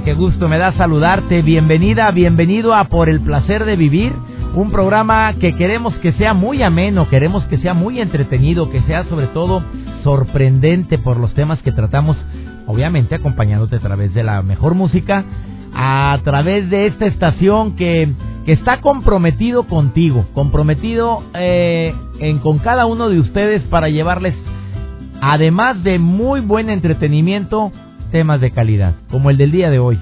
A qué gusto me da saludarte. Bienvenida, bienvenido a Por el placer de vivir. Un programa que queremos que sea muy ameno, queremos que sea muy entretenido, que sea sobre todo sorprendente por los temas que tratamos, obviamente acompañándote a través de la mejor música, a través de esta estación que, que está comprometido contigo, comprometido eh, en, con cada uno de ustedes para llevarles, además de muy buen entretenimiento, temas de calidad, como el del día de hoy.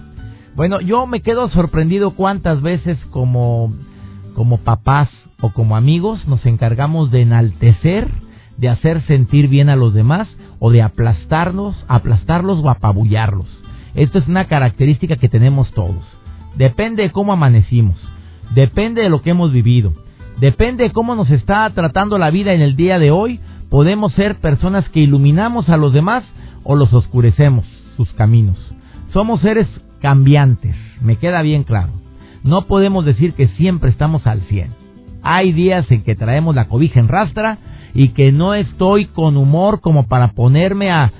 Bueno, yo me quedo sorprendido cuántas veces como, como papás o como amigos nos encargamos de enaltecer, de hacer sentir bien a los demás o de aplastarnos, aplastarlos o apabullarlos. Esto es una característica que tenemos todos. Depende de cómo amanecimos, depende de lo que hemos vivido, depende de cómo nos está tratando la vida en el día de hoy, podemos ser personas que iluminamos a los demás o los oscurecemos sus caminos. Somos seres cambiantes, me queda bien claro. No podemos decir que siempre estamos al 100. Hay días en que traemos la cobija en rastra y que no estoy con humor como para ponerme a,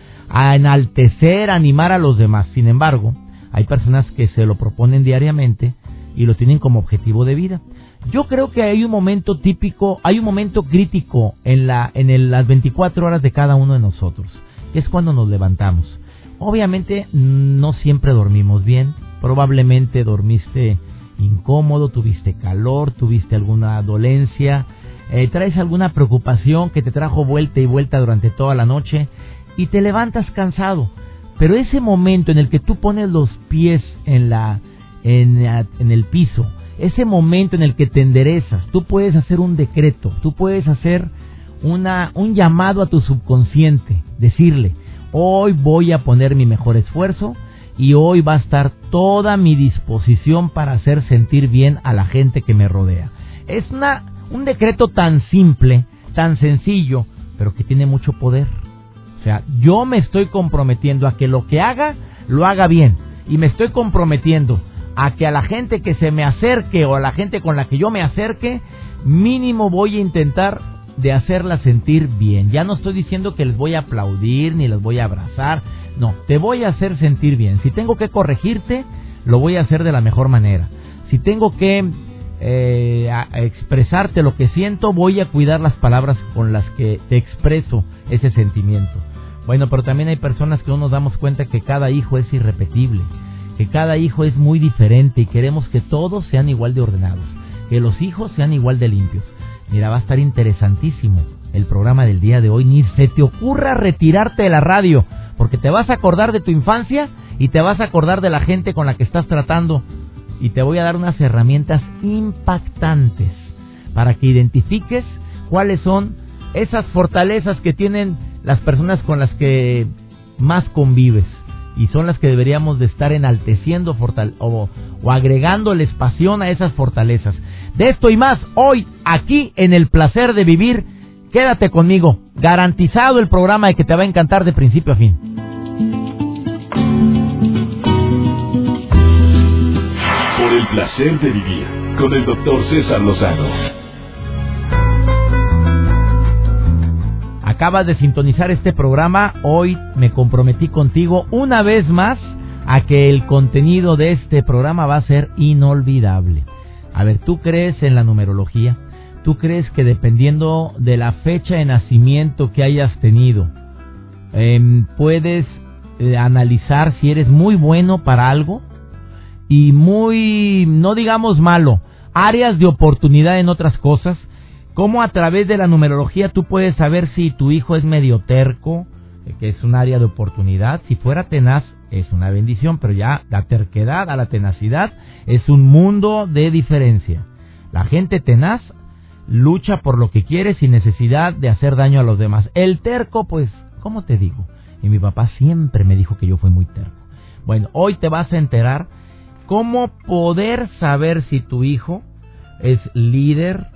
enaltecer, animar a los demás. Sin embargo, hay personas que se lo proponen diariamente y lo tienen como objetivo de vida. Yo creo que hay un momento típico, hay un momento crítico en, la, en el, las 24 horas de cada uno de nosotros. Es cuando nos levantamos. Obviamente no siempre dormimos bien. Probablemente dormiste incómodo, tuviste calor, tuviste alguna dolencia, eh, traes alguna preocupación que te trajo vuelta y vuelta durante toda la noche y te levantas cansado. Pero ese momento en el que tú pones los pies en la en, en el piso, ese momento en el que te enderezas, tú puedes hacer un decreto, tú puedes hacer una, un llamado a tu subconsciente, decirle, hoy voy a poner mi mejor esfuerzo y hoy va a estar toda mi disposición para hacer sentir bien a la gente que me rodea. Es una, un decreto tan simple, tan sencillo, pero que tiene mucho poder. O sea, yo me estoy comprometiendo a que lo que haga, lo haga bien. Y me estoy comprometiendo a que a la gente que se me acerque o a la gente con la que yo me acerque, mínimo voy a intentar de hacerla sentir bien. Ya no estoy diciendo que les voy a aplaudir ni les voy a abrazar. No, te voy a hacer sentir bien. Si tengo que corregirte, lo voy a hacer de la mejor manera. Si tengo que eh, expresarte lo que siento, voy a cuidar las palabras con las que te expreso ese sentimiento. Bueno, pero también hay personas que no nos damos cuenta que cada hijo es irrepetible, que cada hijo es muy diferente y queremos que todos sean igual de ordenados, que los hijos sean igual de limpios. Mira, va a estar interesantísimo el programa del día de hoy. Ni se te ocurra retirarte de la radio, porque te vas a acordar de tu infancia y te vas a acordar de la gente con la que estás tratando. Y te voy a dar unas herramientas impactantes para que identifiques cuáles son esas fortalezas que tienen las personas con las que más convives y son las que deberíamos de estar enalteciendo o, o agregándoles pasión a esas fortalezas. De esto y más hoy aquí en el placer de vivir. Quédate conmigo, garantizado el programa de que te va a encantar de principio a fin. Por el placer de vivir con el doctor César Lozano. Acabas de sintonizar este programa, hoy me comprometí contigo una vez más a que el contenido de este programa va a ser inolvidable. A ver, ¿tú crees en la numerología? ¿Tú crees que dependiendo de la fecha de nacimiento que hayas tenido, eh, puedes analizar si eres muy bueno para algo y muy, no digamos malo, áreas de oportunidad en otras cosas? ¿Cómo a través de la numerología tú puedes saber si tu hijo es medio terco, que es un área de oportunidad? Si fuera tenaz, es una bendición, pero ya la terquedad a la tenacidad es un mundo de diferencia. La gente tenaz lucha por lo que quiere sin necesidad de hacer daño a los demás. El terco, pues, ¿cómo te digo? Y mi papá siempre me dijo que yo fui muy terco. Bueno, hoy te vas a enterar cómo poder saber si tu hijo es líder,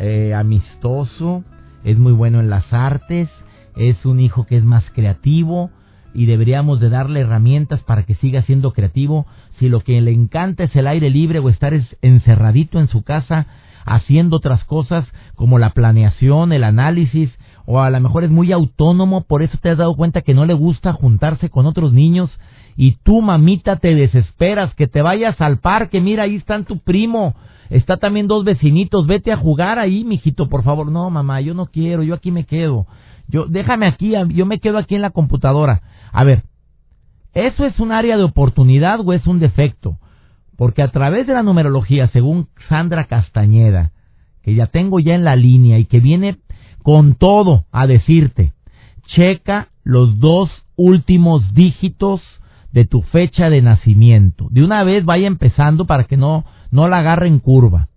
eh, amistoso, es muy bueno en las artes, es un hijo que es más creativo y deberíamos de darle herramientas para que siga siendo creativo. Si lo que le encanta es el aire libre o estar encerradito en su casa haciendo otras cosas como la planeación, el análisis, o a lo mejor es muy autónomo, por eso te has dado cuenta que no le gusta juntarse con otros niños y tú mamita te desesperas que te vayas al parque, mira ahí están tu primo, está también dos vecinitos, vete a jugar ahí, mijito, por favor. No, mamá, yo no quiero, yo aquí me quedo. Yo déjame aquí, yo me quedo aquí en la computadora. A ver, ¿eso es un área de oportunidad o es un defecto? Porque a través de la numerología, según Sandra Castañeda, que ya tengo ya en la línea y que viene con todo a decirte, checa los dos últimos dígitos de tu fecha de nacimiento. De una vez vaya empezando para que no, no la agarre en curva.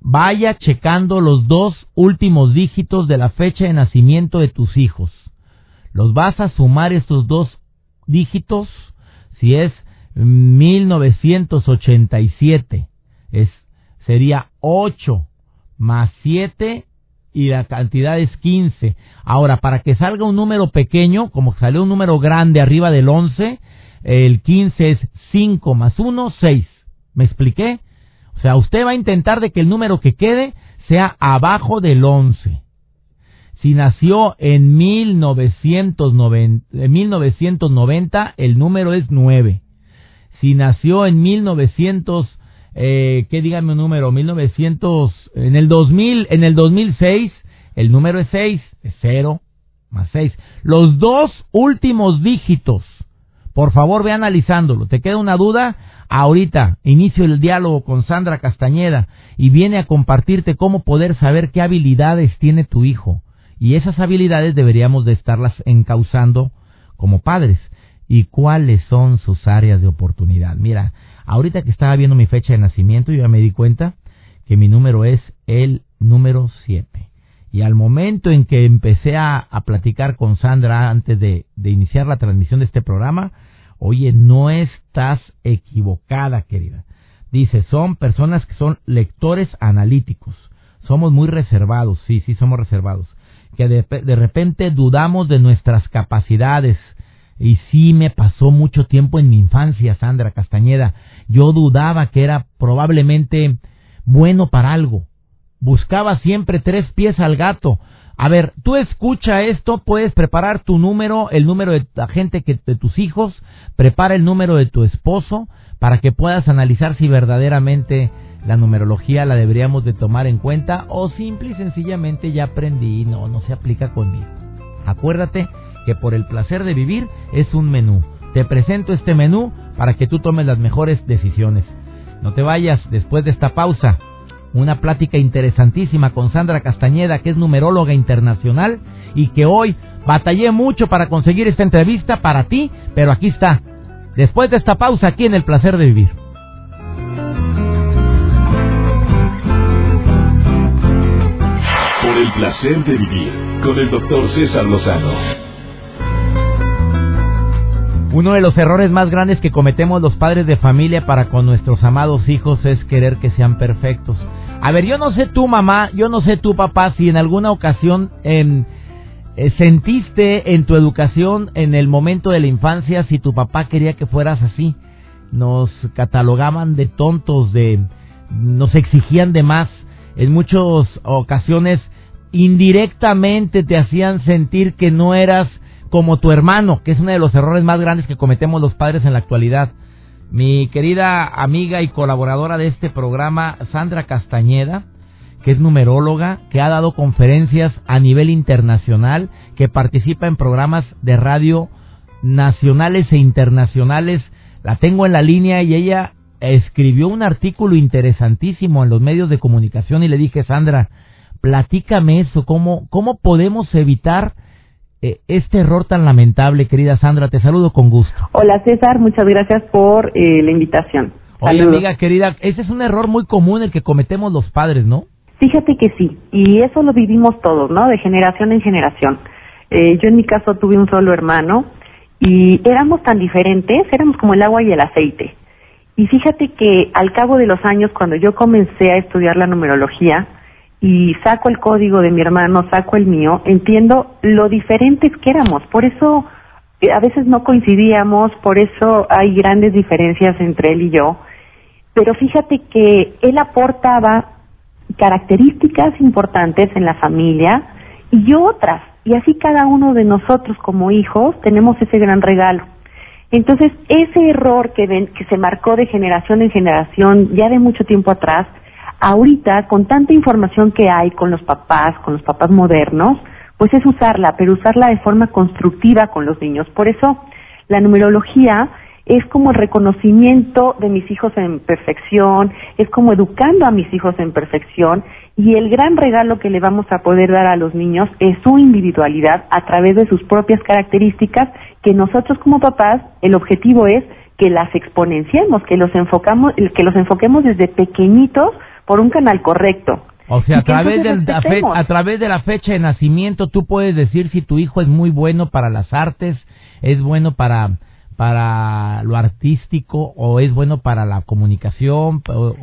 Vaya checando los dos últimos dígitos de la fecha de nacimiento de tus hijos. Los vas a sumar estos dos dígitos si es 1987. Es, sería 8 más 7 y la cantidad es 15. Ahora, para que salga un número pequeño, como salió un número grande arriba del 11, el 15 es 5 más 1, 6. ¿Me expliqué? O sea, usted va a intentar de que el número que quede sea abajo del 11. Si nació en 1990, en 1990 el número es 9. Si nació en 1900, eh, ¿qué dígame un número? 1900, en el 2000, en el 2006, el número es 6, es 0 más 6. Los dos últimos dígitos, por favor ve analizándolo. ¿Te queda una duda? Ahorita inicio el diálogo con Sandra Castañeda y viene a compartirte cómo poder saber qué habilidades tiene tu hijo. Y esas habilidades deberíamos de estarlas encauzando como padres. ¿Y cuáles son sus áreas de oportunidad? Mira, ahorita que estaba viendo mi fecha de nacimiento, yo ya me di cuenta que mi número es el número 7. Y al momento en que empecé a, platicar con Sandra antes de, de iniciar la transmisión de este programa, oye, no estás equivocada, querida. Dice, son personas que son lectores analíticos. Somos muy reservados, sí, sí, somos reservados. Que de, de repente dudamos de nuestras capacidades, y sí me pasó mucho tiempo en mi infancia, Sandra Castañeda. Yo dudaba que era probablemente bueno para algo. Buscaba siempre tres pies al gato. A ver, tú escucha esto, puedes preparar tu número, el número de la gente que de tus hijos, prepara el número de tu esposo para que puedas analizar si verdaderamente la numerología la deberíamos de tomar en cuenta o simple y sencillamente ya aprendí, no, no se aplica conmigo. Acuérdate que por el placer de vivir es un menú. Te presento este menú para que tú tomes las mejores decisiones. No te vayas después de esta pausa. Una plática interesantísima con Sandra Castañeda, que es numeróloga internacional y que hoy batallé mucho para conseguir esta entrevista para ti, pero aquí está. Después de esta pausa, aquí en el placer de vivir. Por el placer de vivir con el doctor César Lozano. Uno de los errores más grandes que cometemos los padres de familia para con nuestros amados hijos es querer que sean perfectos. A ver, yo no sé tu mamá, yo no sé tu papá si en alguna ocasión em, eh, sentiste en tu educación en el momento de la infancia si tu papá quería que fueras así. Nos catalogaban de tontos, de nos exigían de más. En muchas ocasiones indirectamente te hacían sentir que no eras como tu hermano, que es uno de los errores más grandes que cometemos los padres en la actualidad. Mi querida amiga y colaboradora de este programa, Sandra Castañeda, que es numeróloga, que ha dado conferencias a nivel internacional, que participa en programas de radio nacionales e internacionales. La tengo en la línea y ella escribió un artículo interesantísimo en los medios de comunicación y le dije, Sandra, platícame eso, cómo, cómo podemos evitar este error tan lamentable, querida Sandra. Te saludo con gusto. Hola César, muchas gracias por eh, la invitación. Oye, amiga querida, ese es un error muy común el que cometemos los padres, ¿no? Fíjate que sí, y eso lo vivimos todos, ¿no? De generación en generación. Eh, yo en mi caso tuve un solo hermano y éramos tan diferentes, éramos como el agua y el aceite. Y fíjate que al cabo de los años, cuando yo comencé a estudiar la numerología y saco el código de mi hermano, saco el mío, entiendo lo diferentes que éramos. Por eso eh, a veces no coincidíamos, por eso hay grandes diferencias entre él y yo. Pero fíjate que él aportaba características importantes en la familia y yo otras. Y así cada uno de nosotros como hijos tenemos ese gran regalo. Entonces, ese error que, ven, que se marcó de generación en generación ya de mucho tiempo atrás, ahorita con tanta información que hay con los papás, con los papás modernos, pues es usarla, pero usarla de forma constructiva con los niños. Por eso, la numerología es como el reconocimiento de mis hijos en perfección, es como educando a mis hijos en perfección y el gran regalo que le vamos a poder dar a los niños es su individualidad a través de sus propias características que nosotros como papás el objetivo es que las exponenciemos, que los enfocamos, que los enfoquemos desde pequeñitos por un canal correcto. O sea, a través, del, a través de la fecha de nacimiento tú puedes decir si tu hijo es muy bueno para las artes, es bueno para para lo artístico o es bueno para la comunicación o,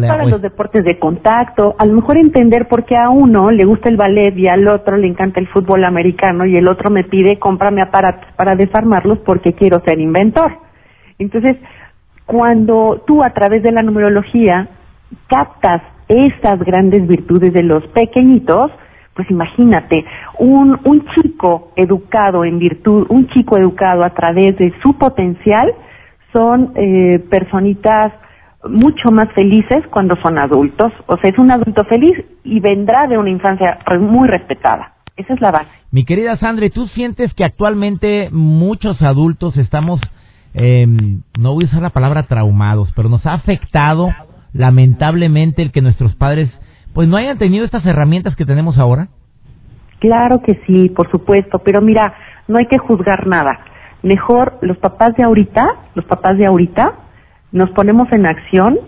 para los deportes de contacto a lo mejor entender por qué a uno le gusta el ballet y al otro le encanta el fútbol americano y el otro me pide cómprame aparatos para desarmarlos porque quiero ser inventor entonces cuando tú a través de la numerología captas estas grandes virtudes de los pequeñitos pues imagínate, un, un chico educado en virtud, un chico educado a través de su potencial, son eh, personitas mucho más felices cuando son adultos. O sea, es un adulto feliz y vendrá de una infancia muy respetada. Esa es la base. Mi querida Sandra, ¿tú sientes que actualmente muchos adultos estamos, eh, no voy a usar la palabra traumados, pero nos ha afectado lamentablemente el que nuestros padres pues no hayan tenido estas herramientas que tenemos ahora? Claro que sí, por supuesto, pero mira, no hay que juzgar nada. Mejor los papás de ahorita, los papás de ahorita, nos ponemos en acción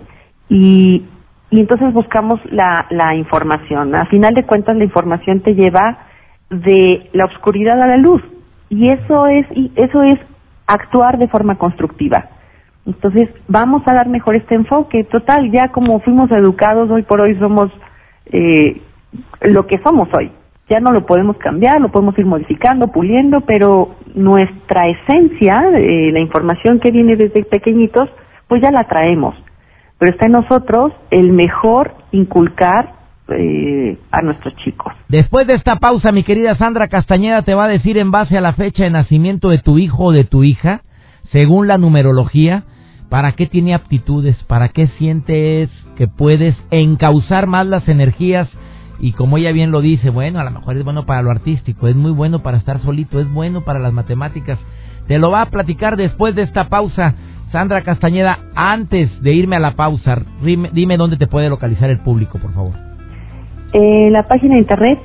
y, y entonces buscamos la, la información. A final de cuentas, la información te lleva de la oscuridad a la luz y eso es y eso es actuar de forma constructiva. Entonces, vamos a dar mejor este enfoque. Total, ya como fuimos educados, hoy por hoy somos eh, lo que somos hoy. Ya no lo podemos cambiar, lo podemos ir modificando, puliendo, pero nuestra esencia, eh, la información que viene desde pequeñitos, pues ya la traemos. Pero está en nosotros el mejor inculcar eh, a nuestros chicos. Después de esta pausa, mi querida Sandra Castañeda te va a decir en base a la fecha de nacimiento de tu hijo o de tu hija, según la numerología, para qué tiene aptitudes, para qué sientes que puedes encauzar más las energías y como ella bien lo dice, bueno, a lo mejor es bueno para lo artístico, es muy bueno para estar solito, es bueno para las matemáticas. Te lo va a platicar después de esta pausa. Sandra Castañeda, antes de irme a la pausa, dime, dónde te puede localizar el público, por favor. Eh, la página de internet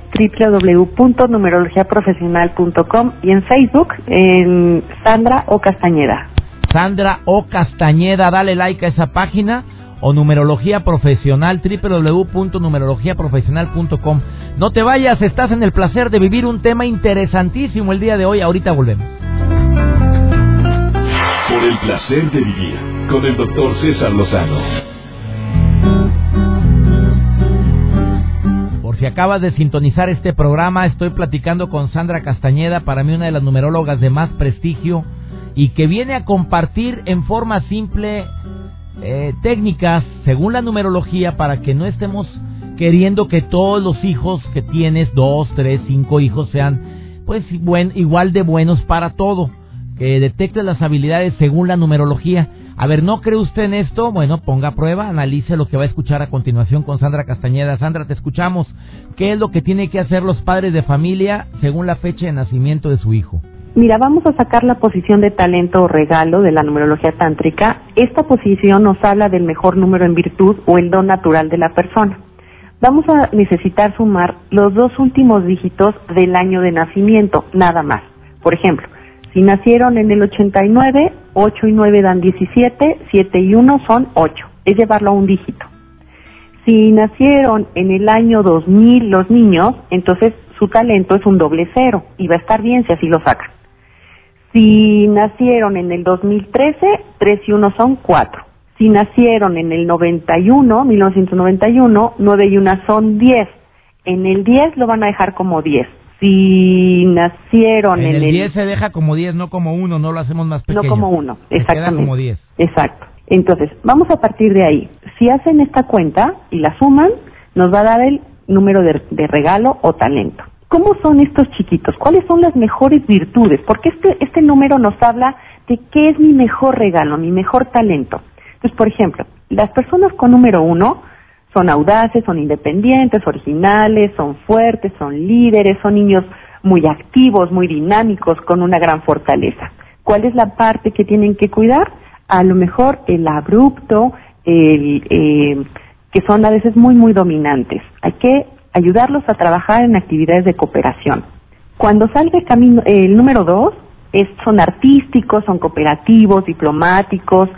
www.numerologiaprofesional.com y en Facebook en Sandra O Castañeda. Sandra O Castañeda, dale like a esa página o numerología profesional www.numerologiaprofesional.com. No te vayas, estás en el placer de vivir un tema interesantísimo el día de hoy. Ahorita volvemos. Por el placer de vivir con el doctor César Lozano. Por si acabas de sintonizar este programa, estoy platicando con Sandra Castañeda, para mí una de las numerólogas de más prestigio y que viene a compartir en forma simple eh, técnicas según la numerología para que no estemos queriendo que todos los hijos que tienes, dos, tres, cinco hijos, sean pues buen, igual de buenos para todo. Que detecte las habilidades según la numerología. A ver, ¿no cree usted en esto? Bueno, ponga a prueba, analice lo que va a escuchar a continuación con Sandra Castañeda. Sandra, te escuchamos. ¿Qué es lo que tienen que hacer los padres de familia según la fecha de nacimiento de su hijo? Mira, vamos a sacar la posición de talento o regalo de la numerología tántrica. Esta posición nos habla del mejor número en virtud o el don natural de la persona. Vamos a necesitar sumar los dos últimos dígitos del año de nacimiento, nada más. Por ejemplo, si nacieron en el 89, 8 y 9 dan 17, 7 y 1 son 8. Es llevarlo a un dígito. Si nacieron en el año 2000 los niños, entonces su talento es un doble cero y va a estar bien si así lo sacan. Si nacieron en el 2013, 3 y 1 son 4. Si nacieron en el 91, 1991, 9 y 1 son 10. En el 10 lo van a dejar como 10. Si nacieron en, en el 10 se deja como 10, no como 1, no lo hacemos más pequeño. No como 1, Se exactamente. queda como 10. Exacto. Entonces, vamos a partir de ahí. Si hacen esta cuenta y la suman, nos va a dar el número de, de regalo o talento. ¿Cómo son estos chiquitos? ¿Cuáles son las mejores virtudes? Porque este, este número nos habla de qué es mi mejor regalo, mi mejor talento. Entonces, por ejemplo, las personas con número uno son audaces, son independientes, originales, son fuertes, son líderes, son niños muy activos, muy dinámicos, con una gran fortaleza. ¿Cuál es la parte que tienen que cuidar? A lo mejor el abrupto, el, eh, que son a veces muy, muy dominantes. Hay que ayudarlos a trabajar en actividades de cooperación. Cuando salga camino, el número dos, es, son artísticos, son cooperativos, diplomáticos,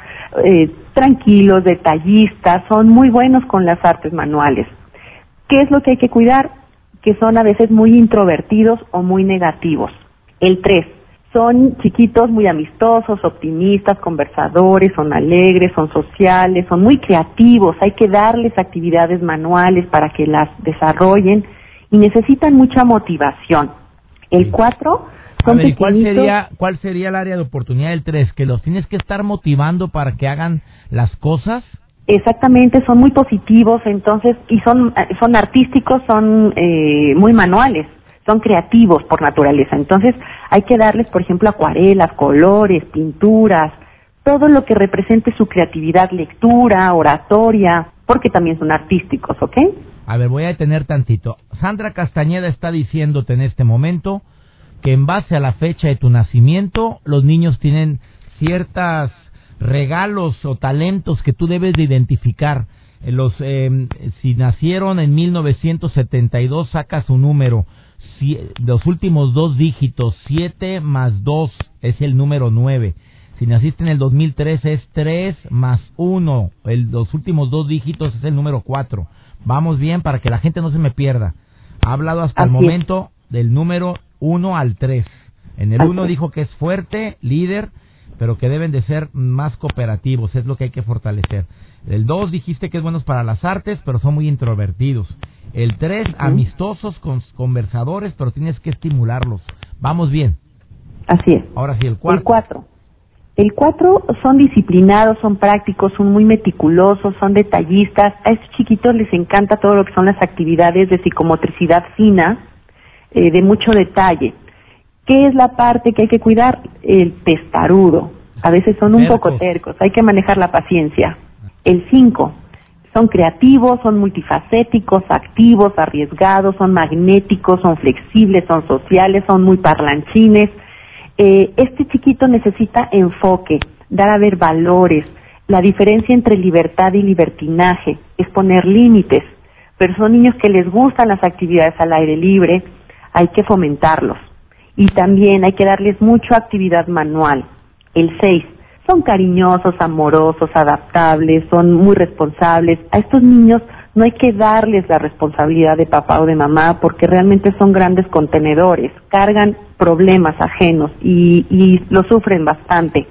eh, tranquilos, detallistas, son muy buenos con las artes manuales. ¿Qué es lo que hay que cuidar? Que son a veces muy introvertidos o muy negativos. El 3. Son chiquitos muy amistosos, optimistas, conversadores, son alegres, son sociales, son muy creativos. Hay que darles actividades manuales para que las desarrollen y necesitan mucha motivación. El 4 A son ver, ¿y cuál sería, ¿cuál sería el área de oportunidad del 3? ¿Que los tienes que estar motivando para que hagan las cosas? Exactamente, son muy positivos, entonces, y son, eh, son artísticos, son eh, muy manuales, son creativos por naturaleza. Entonces, hay que darles, por ejemplo, acuarelas, colores, pinturas, todo lo que represente su creatividad, lectura, oratoria, porque también son artísticos, ¿ok? A ver, voy a detener tantito. Sandra Castañeda está diciéndote en este momento que en base a la fecha de tu nacimiento, los niños tienen ciertas regalos o talentos que tú debes de identificar. Eh, Los, eh, si nacieron en 1972, saca su número. Si, los últimos dos dígitos, 7 más 2 es el número 9. Si naciste en el 2003 es 3 más 1. El, los últimos dos dígitos es el número 4. Vamos bien para que la gente no se me pierda. Ha hablado hasta el es. momento del número 1 al 3. En el Así 1 es. dijo que es fuerte, líder, pero que deben de ser más cooperativos. Es lo que hay que fortalecer. El 2 dijiste que es buenos para las artes, pero son muy introvertidos. El 3, amistosos, con- conversadores, pero tienes que estimularlos. Vamos bien. Así es. Ahora sí, el El cuarto. 4. El 4 son disciplinados, son prácticos, son muy meticulosos, son detallistas. A estos chiquitos les encanta todo lo que son las actividades de psicomotricidad fina, eh, de mucho detalle. ¿Qué es la parte que hay que cuidar? El testarudo. A veces son un poco tercos, hay que manejar la paciencia. El 5. Son creativos, son multifacéticos, activos, arriesgados, son magnéticos, son flexibles, son sociales, son muy parlanchines. Eh, este chiquito necesita enfoque, dar a ver valores. La diferencia entre libertad y libertinaje es poner límites. Pero son niños que les gustan las actividades al aire libre, hay que fomentarlos. Y también hay que darles mucha actividad manual. El 6. Son cariñosos, amorosos, adaptables, son muy responsables. A estos niños no hay que darles la responsabilidad de papá o de mamá porque realmente son grandes contenedores, cargan problemas ajenos y, y lo sufren bastante.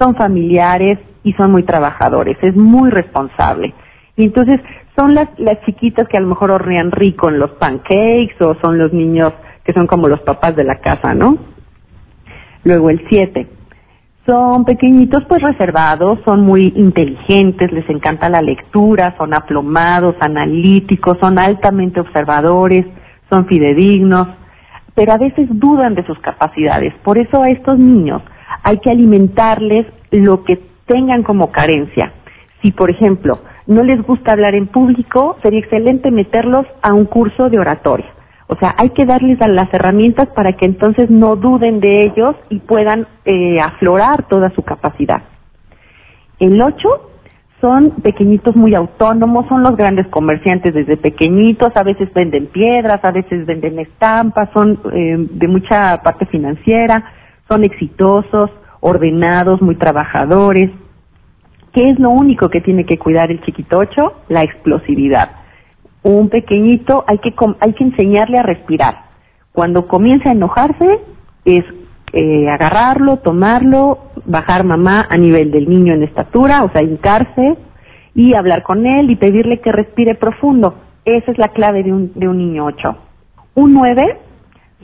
Son familiares y son muy trabajadores, es muy responsable. Y entonces son las, las chiquitas que a lo mejor hornean rico en los pancakes o son los niños que son como los papás de la casa, ¿no? Luego el 7. Son pequeñitos pues reservados, son muy inteligentes, les encanta la lectura, son aplomados, analíticos, son altamente observadores, son fidedignos, pero a veces dudan de sus capacidades. Por eso a estos niños hay que alimentarles lo que tengan como carencia. Si, por ejemplo, no les gusta hablar en público, sería excelente meterlos a un curso de oratoria. O sea, hay que darles las herramientas para que entonces no duden de ellos y puedan eh, aflorar toda su capacidad. El 8 son pequeñitos muy autónomos, son los grandes comerciantes desde pequeñitos, a veces venden piedras, a veces venden estampas, son eh, de mucha parte financiera, son exitosos, ordenados, muy trabajadores. ¿Qué es lo único que tiene que cuidar el chiquitocho? La explosividad. Un pequeñito hay que, hay que enseñarle a respirar. Cuando comienza a enojarse, es eh, agarrarlo, tomarlo, bajar mamá a nivel del niño en estatura, o sea, hincarse y hablar con él y pedirle que respire profundo. Esa es la clave de un, de un niño 8. Un 9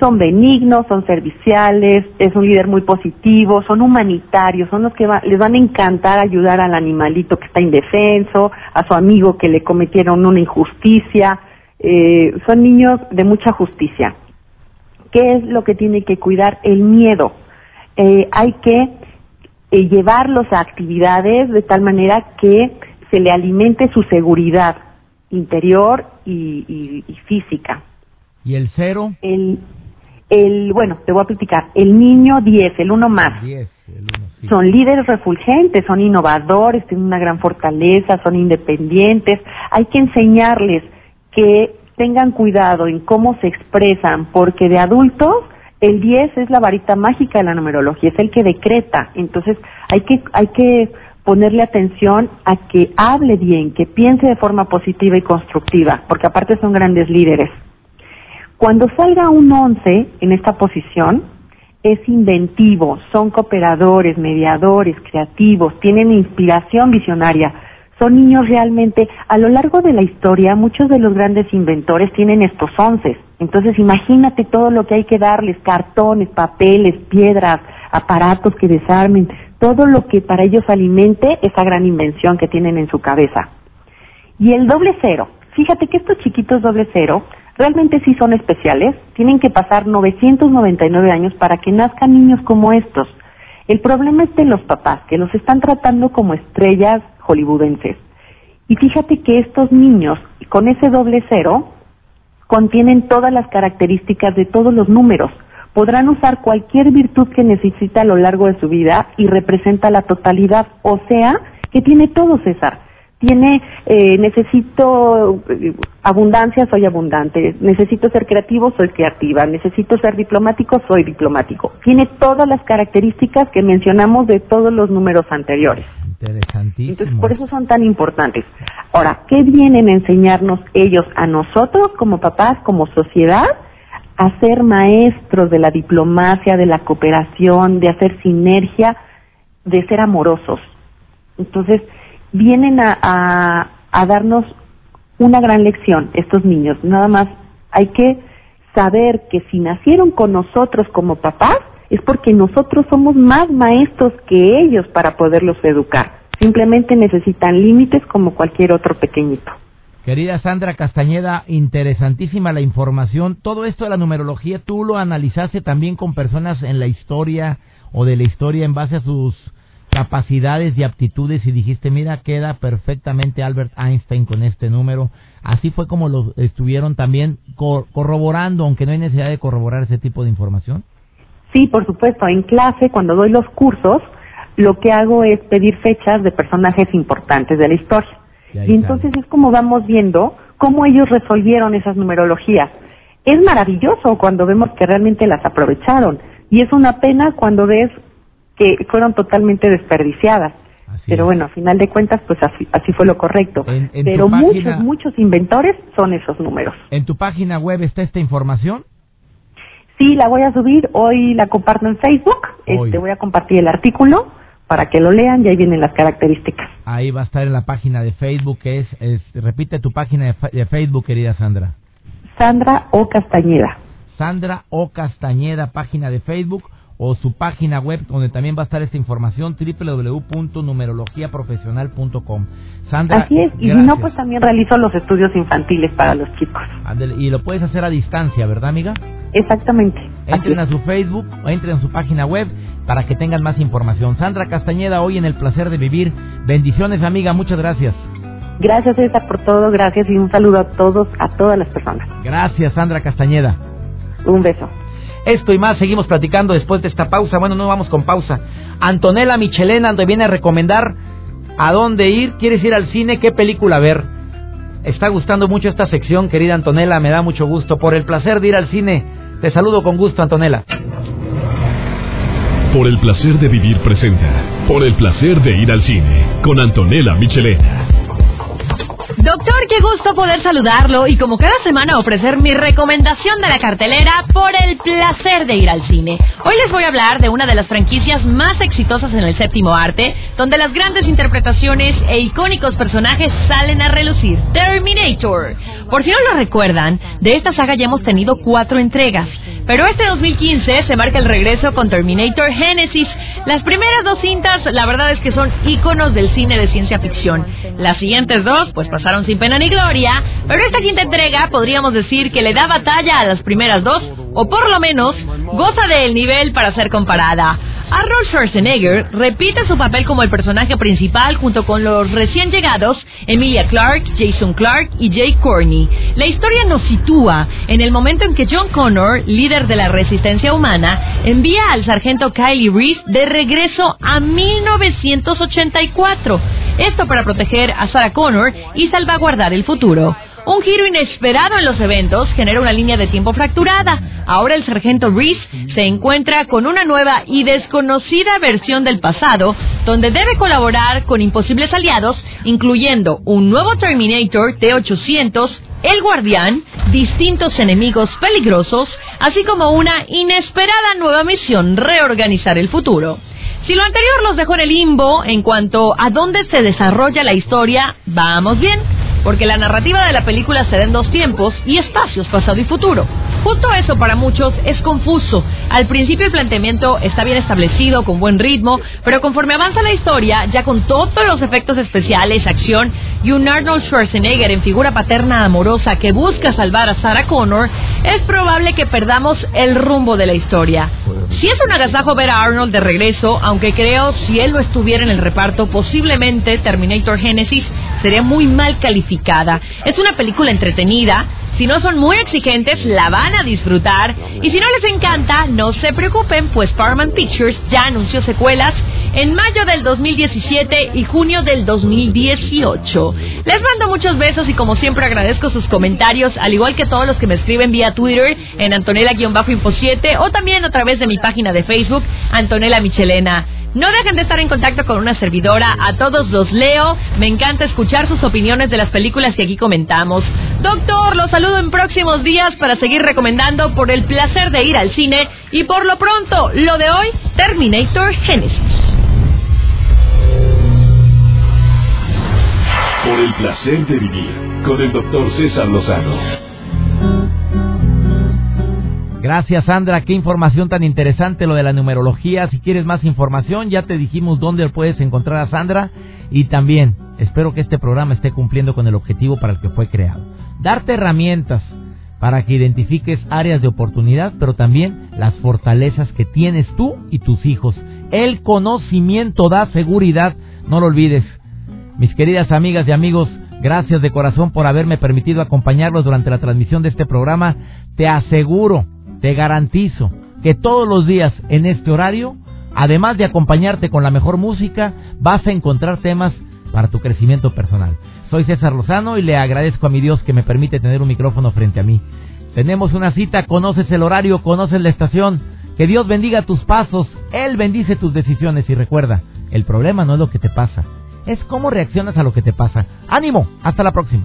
son benignos, son serviciales, es un líder muy positivo, son humanitarios, son los que les van a encantar ayudar al animalito que está indefenso, a su amigo que le cometieron una injusticia, eh, son niños de mucha justicia. ¿Qué es lo que tiene que cuidar? El miedo. Eh, hay que eh, llevarlos a actividades de tal manera que se le alimente su seguridad interior y, física. ¿Y el cero? El, el, bueno, te voy a platicar. El niño 10, el uno más. Son líderes refulgentes, son innovadores, tienen una gran fortaleza, son independientes. Hay que enseñarles que tengan cuidado en cómo se expresan, porque de adultos el 10 es la varita mágica de la numerología, es el que decreta. Entonces hay que, hay que ponerle atención a que hable bien, que piense de forma positiva y constructiva, porque aparte son grandes líderes. Cuando salga un 11 en esta posición, es inventivo, son cooperadores, mediadores, creativos, tienen inspiración visionaria, son niños realmente, a lo largo de la historia, muchos de los grandes inventores tienen estos once. Entonces, imagínate todo lo que hay que darles, cartones, papeles, piedras, aparatos que desarmen, todo lo que para ellos alimente esa gran invención que tienen en su cabeza. Y el doble cero, fíjate que estos chiquitos doble cero realmente sí son especiales, tienen que pasar 999 años para que nazcan niños como estos. El problema es de los papás, que los están tratando como estrellas hollywoodenses. Y fíjate que estos niños, con ese doble cero, contienen todas las características de todos los números. Podrán usar cualquier virtud que necesita a lo largo de su vida y representa la totalidad, o sea, que tiene todo César tiene, eh, necesito eh, abundancia, soy abundante, necesito ser creativo, soy creativa, necesito ser diplomático, soy diplomático. Tiene todas las características que mencionamos de todos los números anteriores. Interesantísimo. Entonces, por eso son tan importantes. Ahora, ¿qué vienen a enseñarnos ellos a nosotros como papás, como sociedad? A ser maestros de la diplomacia, de la cooperación, de hacer sinergia, de ser amorosos. Entonces, vienen a, a, darnos una gran lección estos niños. Nada más hay que saber que si nacieron con nosotros como papás, es porque nosotros somos más maestros que ellos para poderlos educar. Simplemente necesitan límites como cualquier otro pequeñito. Querida Sandra Castañeda, interesantísima la información. Todo esto de la numerología, ¿tú lo analizaste también con personas en la historia o de la historia en base a sus capacidades y aptitudes y dijiste, mira, queda perfectamente Albert Einstein con este número. Así fue como lo estuvieron también corroborando, aunque no hay necesidad de corroborar ese tipo de información. Sí, por supuesto. En clase, cuando doy los cursos, lo que hago es pedir fechas de personajes importantes de la historia. Y, entonces es como vamos viendo cómo ellos resolvieron esas numerologías. Es maravilloso cuando vemos que realmente las aprovecharon. Y es una pena cuando ves que fueron totalmente desperdiciadas. Pero bueno, a final de cuentas, pues así, fue lo correcto. Pero muchos, muchos inventores son esos números. ¿En tu página web está esta información? Sí, la voy a subir. Hoy la comparto en Facebook. Este, voy a compartir el artículo para que lo lean y ahí vienen las características. Ahí va a estar en la página de Facebook, que es, repite tu página de, de Facebook, querida Sandra. Sandra O. Castañeda. Sandra O. Castañeda, página de Facebook o su página web donde también va a estar esta información www.numerologiaprofesional.com. Sandra, Así es, y si no, pues también realizo los estudios infantiles para los chicos. y lo puedes hacer a distancia, ¿verdad, amiga? Exactamente. Entren a su Facebook o entren a su página web para que tengan más información. Sandra Castañeda, hoy en El Placer de Vivir. Bendiciones, amiga, muchas gracias. Gracias, César, por todo, gracias y un saludo a todos, a todas las personas. Gracias, Sandra Castañeda. Un beso. Esto y más seguimos platicando después de esta pausa. Bueno, no vamos con pausa. Antonella Michelena, donde viene a recomendar a dónde ir. ¿Quieres ir al cine? ¿Qué película ver? Está gustando mucho esta sección, querida Antonella. Me da mucho gusto. Por el placer de ir al cine. Te saludo con gusto, Antonella. Por el placer de vivir presenta. Por el placer de ir al cine. Con Antonella Michelena. Doctor, qué gusto poder saludarlo y como cada semana ofrecer mi recomendación de la cartelera por el placer de ir al cine. Hoy les voy a hablar de una de las franquicias más exitosas en el séptimo arte, donde las grandes interpretaciones e icónicos personajes salen a relucir. Terminator. Por si no lo recuerdan, de esta saga ya hemos tenido cuatro entregas. Pero este 2015 se marca el regreso con Terminator Genesis. Las primeras dos cintas, la verdad es que son íconos del cine de ciencia ficción. Las siguientes dos, pues pasaron sin pena ni gloria, pero esta quinta entrega podríamos decir que le da batalla a las primeras dos, o por lo menos goza del nivel para ser comparada. Arnold Schwarzenegger repite su papel como el personaje principal junto con los recién llegados Emilia Clarke, Jason Clarke y Jake Corney. La historia nos sitúa en el momento en que John Connor, líder de la resistencia humana, envía al sargento Kylie Reese de regreso a 1984. Esto para proteger a Sarah Connor y salvaguardar el futuro. Un giro inesperado en los eventos genera una línea de tiempo fracturada. Ahora el sargento Reese se encuentra con una nueva y desconocida versión del pasado, donde debe colaborar con imposibles aliados, incluyendo un nuevo Terminator T-800, el Guardián, distintos enemigos peligrosos, así como una inesperada nueva misión, reorganizar el futuro. Si lo anterior los dejó en el limbo en cuanto a dónde se desarrolla la historia, vamos bien porque la narrativa de la película se da en dos tiempos y espacios, pasado y futuro. Justo eso para muchos es confuso. Al principio el planteamiento está bien establecido, con buen ritmo, pero conforme avanza la historia, ya con todos los efectos especiales, acción y un Arnold Schwarzenegger en figura paterna amorosa que busca salvar a Sarah Connor, es probable que perdamos el rumbo de la historia. Si es un agasajo ver a Arnold de regreso, aunque creo si él no estuviera en el reparto, posiblemente Terminator Genesis sería muy mal calificada. Es una película entretenida, si no son muy exigentes, la van a disfrutar. Y si no les encanta, no se preocupen, pues Paramount Pictures ya anunció secuelas en mayo del 2017 y junio del 2018. Les mando muchos besos y como siempre agradezco sus comentarios, al igual que todos los que me escriben vía Twitter en Antonella-Info 7 o también a través de mi página de Facebook, Antonella Michelena. No dejen de estar en contacto con una servidora. A todos los leo. Me encanta escuchar sus opiniones de las películas que aquí comentamos. Doctor, los saludo en próximos días para seguir recomendando por el placer de ir al cine. Y por lo pronto, lo de hoy, Terminator Genesis. Por el placer de vivir con el doctor César Lozano. Gracias Sandra, qué información tan interesante lo de la numerología. Si quieres más información, ya te dijimos dónde puedes encontrar a Sandra y también espero que este programa esté cumpliendo con el objetivo para el que fue creado. Darte herramientas para que identifiques áreas de oportunidad, pero también las fortalezas que tienes tú y tus hijos. El conocimiento da seguridad, no lo olvides. Mis queridas amigas y amigos, gracias de corazón por haberme permitido acompañarlos durante la transmisión de este programa. Te aseguro te garantizo que todos los días en este horario, además de acompañarte con la mejor música, vas a encontrar temas para tu crecimiento personal. Soy César Lozano y le agradezco a mi Dios que me permite tener un micrófono frente a mí. Tenemos una cita, conoces el horario, conoces la estación. Que Dios bendiga tus pasos, Él bendice tus decisiones y recuerda, el problema no es lo que te pasa, es cómo reaccionas a lo que te pasa. Ánimo, hasta la próxima.